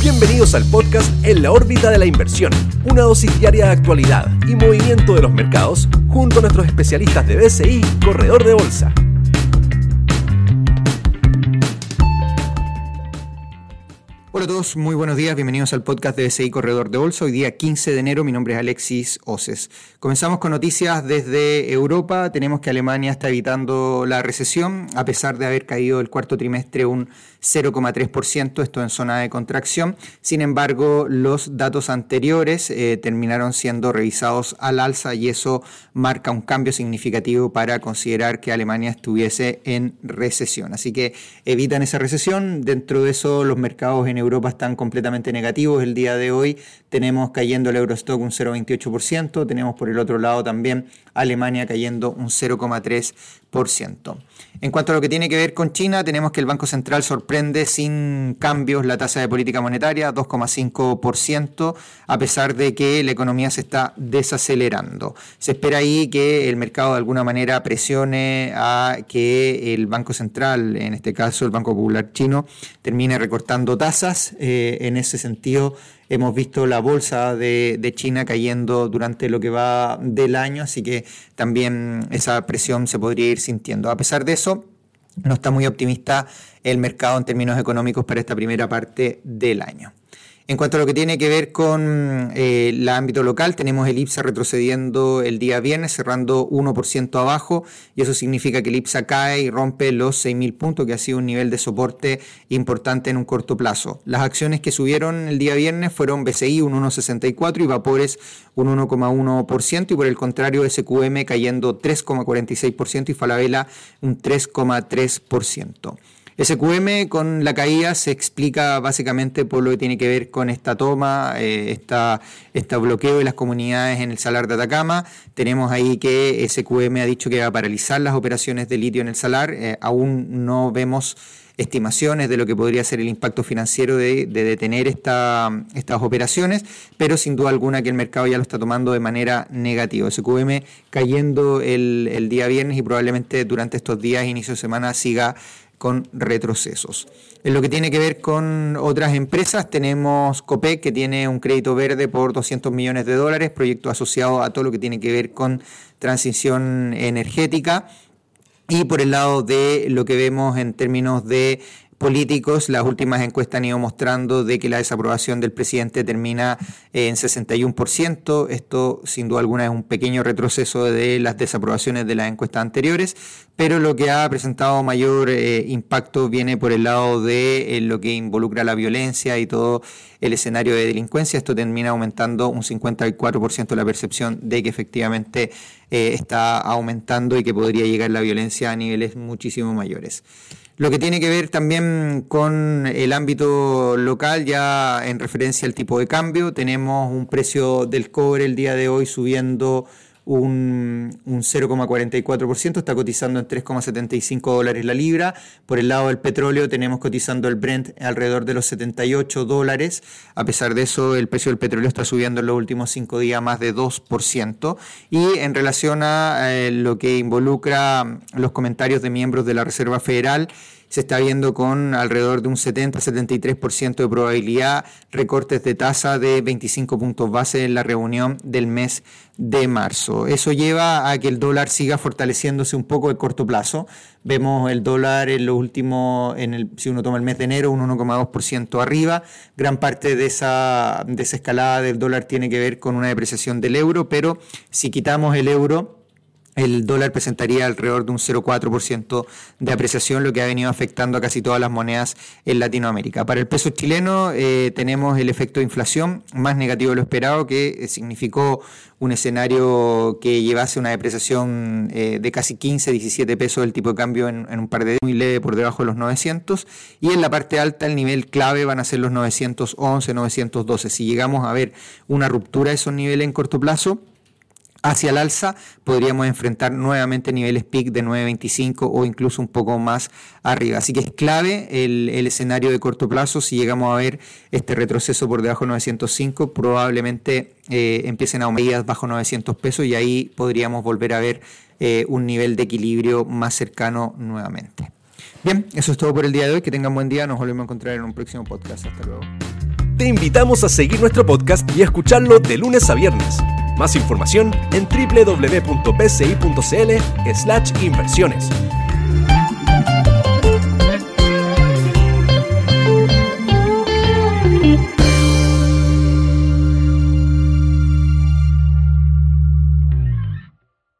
Bienvenidos al podcast En la órbita de la inversión, una dosis diaria de actualidad y movimiento de los mercados junto a nuestros especialistas de BCI Corredor de Bolsa. Hola a todos, muy buenos días, bienvenidos al podcast de BCI Corredor de Bolsa. Hoy día 15 de enero, mi nombre es Alexis Oces. Comenzamos con noticias desde Europa. Tenemos que Alemania está evitando la recesión, a pesar de haber caído el cuarto trimestre un 0,3%, esto en zona de contracción. Sin embargo, los datos anteriores eh, terminaron siendo revisados al alza y eso marca un cambio significativo para considerar que Alemania estuviese en recesión. Así que evitan esa recesión. Dentro de eso, los mercados en Europa están completamente negativos. El día de hoy tenemos cayendo el Eurostock un 0,28%, tenemos por el otro lado también Alemania cayendo un 0,3%. En cuanto a lo que tiene que ver con China, tenemos que el Banco Central sorprende sin cambios la tasa de política monetaria, 2,5%, a pesar de que la economía se está desacelerando. Se espera ahí que el mercado de alguna manera presione a que el Banco Central, en este caso el Banco Popular Chino, termine recortando tasas. Eh, en ese sentido, Hemos visto la bolsa de, China cayendo durante lo que va del año, así que también esa presión se podría ir sintiendo. A pesar de eso, no está muy optimista el mercado en términos económicos para esta primera parte del año. En cuanto a lo que tiene que ver con eh, el ámbito local, tenemos el IPSA retrocediendo el día viernes, cerrando 1% abajo, y eso significa que el IPSA cae y rompe los 6.000 puntos, que ha sido un nivel de soporte importante en un corto plazo. Las acciones que subieron el día viernes fueron BCI un 1,64 y Vapores un 1,1%, y por el contrario SQM cayendo 3,46% y Falabella un 3,3%. SQM con la caída se explica básicamente por lo que tiene que ver con esta toma, eh, esta, este bloqueo de las comunidades en el Salar de Atacama. Tenemos ahí que SQM ha dicho que va a paralizar las operaciones de litio en el Salar. Eh, aún no vemos estimaciones de lo que podría ser el impacto financiero de, detener esta, estas operaciones, pero sin duda alguna que el mercado ya lo está tomando de manera negativa. SQM cayendo el, el día viernes y probablemente durante estos días, inicio de semana, siga con retrocesos. En lo que tiene que ver con otras empresas, tenemos COPEC, que tiene un crédito verde por 200 millones de dólares, proyecto asociado a todo lo que tiene que ver con transición energética. Y por el lado de lo que vemos en términos de políticos, las últimas encuestas han ido mostrando de que la desaprobación del presidente termina en 61%. Esto, sin duda alguna, es un pequeño retroceso de las desaprobaciones de las encuestas anteriores, pero lo que ha presentado mayor eh, impacto viene por el lado de eh, lo que involucra la violencia y todo el escenario de delincuencia. Esto termina aumentando un 54% la percepción de que efectivamente eh, está aumentando y que podría llegar la violencia a niveles muchísimo mayores. Lo que tiene que ver también con el ámbito local, ya en referencia al tipo de cambio, tenemos un precio del cobre el día de hoy subiendo un, un 0,44%, está cotizando en 3,75 dólares la libra. Por el lado del petróleo tenemos cotizando el Brent alrededor de los 78 dólares. A pesar de eso, el precio del petróleo está subiendo en los últimos cinco días más de 2%. Y en relación a eh, lo que involucra los comentarios de miembros de la Reserva Federal, se está viendo con alrededor de un 70-73% de probabilidad recortes de tasa de 25 puntos base en la reunión del mes de marzo. Eso lleva a que el dólar siga fortaleciéndose un poco de corto plazo. Vemos el dólar en lo último, en el, si uno toma el mes de enero, un 1,2% arriba. Gran parte de esa, de esa escalada del dólar tiene que ver con una depreciación del euro, pero si quitamos el euro, el dólar presentaría alrededor de un 0,4% de apreciación, lo que ha venido afectando a casi todas las monedas en Latinoamérica. Para el peso chileno eh, tenemos el efecto de inflación más negativo de lo esperado, que eh, significó un escenario que llevase una depreciación eh, de casi 15, 17 pesos del tipo de cambio en, un par de días, muy leve por debajo de los 900. Y en la parte alta el nivel clave van a ser los 911, 912. Si llegamos a ver una ruptura de esos niveles en corto plazo, hacia el alza, podríamos enfrentar nuevamente niveles peak de 9.25 o incluso un poco más arriba. Así que es clave el, escenario de corto plazo. Si llegamos a ver este retroceso por debajo de 905, probablemente eh, empiecen a aumentar bajo 900 pesos y ahí podríamos volver a ver eh, un nivel de equilibrio más cercano nuevamente. Bien, eso es todo por el día de hoy. Que tengan buen día. Nos volvemos a encontrar en un próximo podcast. Hasta luego. Te invitamos a seguir nuestro podcast y a escucharlo de lunes a viernes. Más información en www.pci.cl/inversiones.